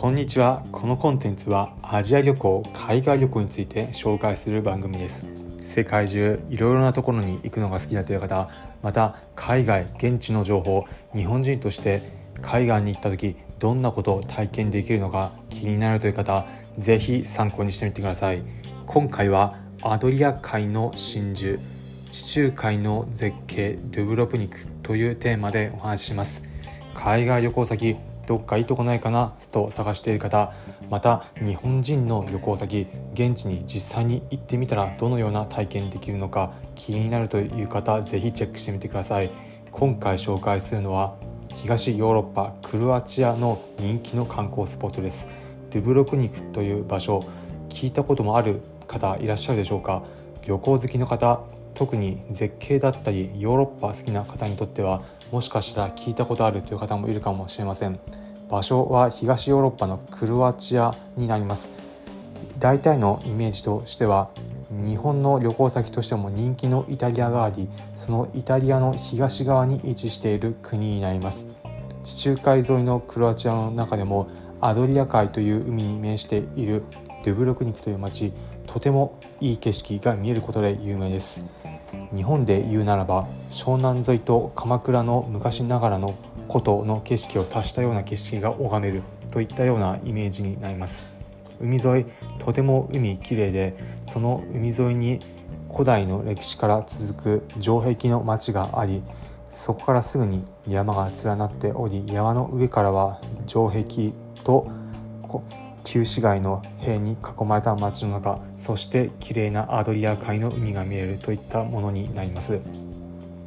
こんにちは。このコンテンツはアジア旅行海外旅行について紹介する番組です。世界中いろいろなところに行くのが好きだという方また海外現地の情報日本人として海外に行った時どんなことを体験できるのか気になるという方ぜひ参考にしてみてください。今回はアドリア海の真珠地中海の絶景ドゥブロプニクというテーマでお話しします。海外旅行先どっかいいとこないかなと探している方また日本人の旅行先現地に実際に行ってみたらどのような体験できるのか気になるという方ぜひチェックしてみてください。今回紹介するのは東ヨーロッパクロアチアの人気の観光スポットです。ドゥブロクニクという場所。聞いたこともある方いらっしゃるでしょうか？旅行好きの方特に絶景だったりヨーロッパ好きな方にとってはもしかしたら聞いたことあるという方もいるかもしれません。場所は東ヨーロッパのクロアチアになります。大体のイメージとしては日本の旅行先としても人気のイタリアがありそのイタリアの東側に位置している国になります。地中海沿いのクロアチアの中でもアドリア海という海に面しているドゥブロクニクという町とてもいい景色が見えることで有名です。日本で言うならば湘南沿いと鎌倉の昔ながらの古都の景色を足したような景色が拝めるといったようなイメージになります。海沿いとても海きれいでその海沿いに古代の歴史から続く城壁の町がありそこからすぐに山が連なっており山の上からは城壁と旧市街の塀に囲まれた街の中そして綺麗なアドリア海の海が見えるといったものになります。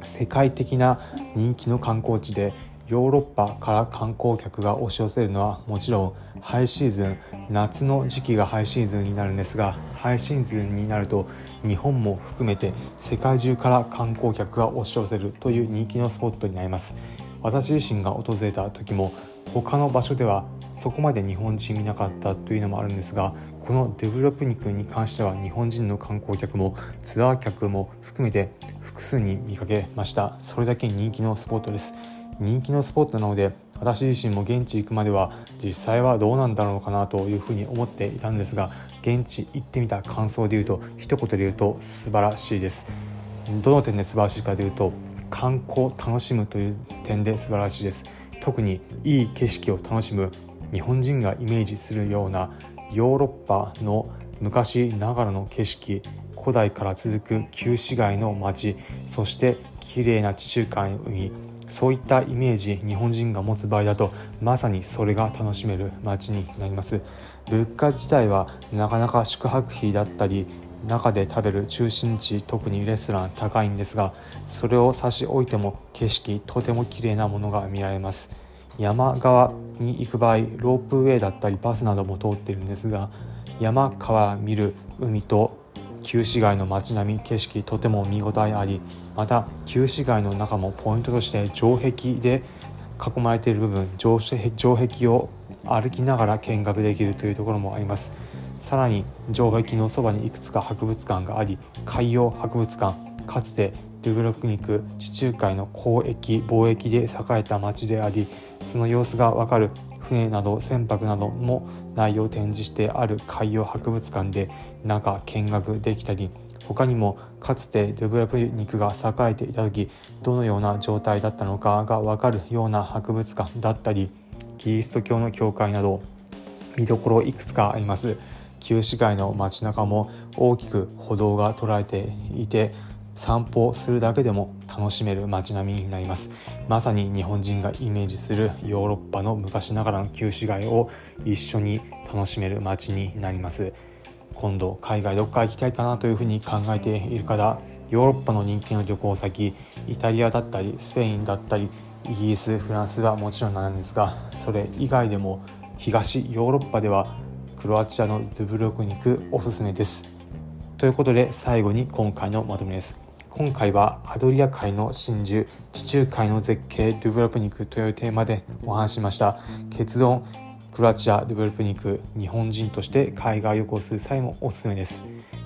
世界的な人気の観光地でヨーロッパから観光客が押し寄せるのはもちろんハイシーズン夏の時期がハイシーズンになるんですがハイシーズンになると日本も含めて世界中から観光客が押し寄せるという人気のスポットになります。私自身が訪れた時も他の場所ではそこまで日本人見なかったというのもあるんですがこのドゥブロヴニクに関しては日本人の観光客もツアー客も含めて複数に見かけました。それだけ人気のスポットです。人気のスポットなので私自身も現地行くまでは実際はどうなんだろうかなというふうに思っていたんですが現地行ってみた感想で言うと一言で言うと素晴らしいです。どの点で素晴らしいかというと観光楽しむという点で素晴らしいです。特にいい景色を楽しむ日本人がイメージするようなヨーロッパの昔ながらの景色古代から続く旧市街の街そして綺麗な地中海の海そういったイメージ日本人が持つ場合だとまさにそれが楽しめる街になります。物価自体はなかなか宿泊費だったり中で食べる中心地特にレストラン高いんですがそれを差し置いても景色とても綺麗なものが見られます。山側に行く場合ロープウェイだったりバスなども通っているんですが山から見る海と旧市街の街並み景色とても見応えありまた旧市街の中もポイントとして城壁で囲まれている部分城壁を歩きながら見学できるというところもあります。さらに城壁のそばにいくつか博物館があり海洋博物館かつてドゥブロクニク地中海の交易貿易で栄えた町でありその様子がわかる船など船舶なども内容を展示してある海洋博物館で中見学できたり他にもかつてドゥブロクニクが栄えていた時どのような状態だったのかがわかるような博物館だったりキリスト教の教会など見どころいくつかあります。旧市街の街中も大きく歩道が捉えていて散歩するだけでも楽しめる街並みになります。まさに日本人がイメージするヨーロッパの昔ながらの旧市街を一緒に楽しめる街になります。今度海外どっか行きたいかなというふうに考えている方ヨーロッパの人気の旅行先イタリアだったりスペインだったりイギリスフランスはもちろんなんですがそれ以外でも東ヨーロッパではクロアチアのドゥブロクニクおすすめです。ということで最後に今回のまとめです。今回はアドリア海の真珠地中海の絶景ドゥブロプニクというテーマでお話しました。結論クロアチアドゥブロプニク日本人として海外旅行する際もおすすめです。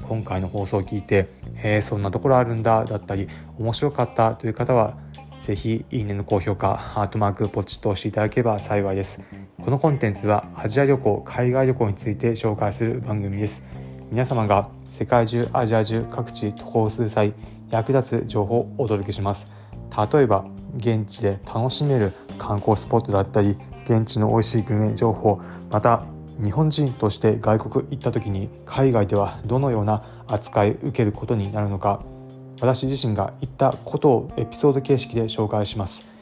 今回の放送を聞いてへえそんなところあるんだだったり面白かったという方はぜひいいねの高評価ハートマークポチッと押していただければ幸いです。このコンテンツはアジア旅行海外旅行について紹介する番組です。皆様が世界中アジア中各地渡航する際役立つ情報をお届けします。例えば現地で楽しめる観光スポットだったり現地の美味しいグルメ情報また日本人として外国行った時に海外ではどのような扱い受けることになるのか私自身が言ったことをエピソード形式で紹介します。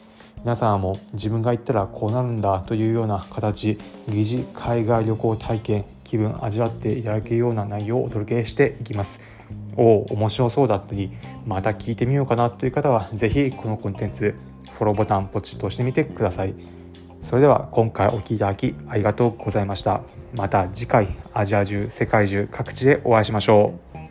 皆さんも自分が言ったらこうなるんだというような形疑似海外旅行体験気分味わっていただけるような内容をお届けしていきます。おお面白そうだったりまた聞いてみようかなという方は是非このコンテンツフォローボタンポチッと押してみてください。それでは今回お聴きいただきありがとうございました。また次回アジア中世界中各地でお会いしましょう。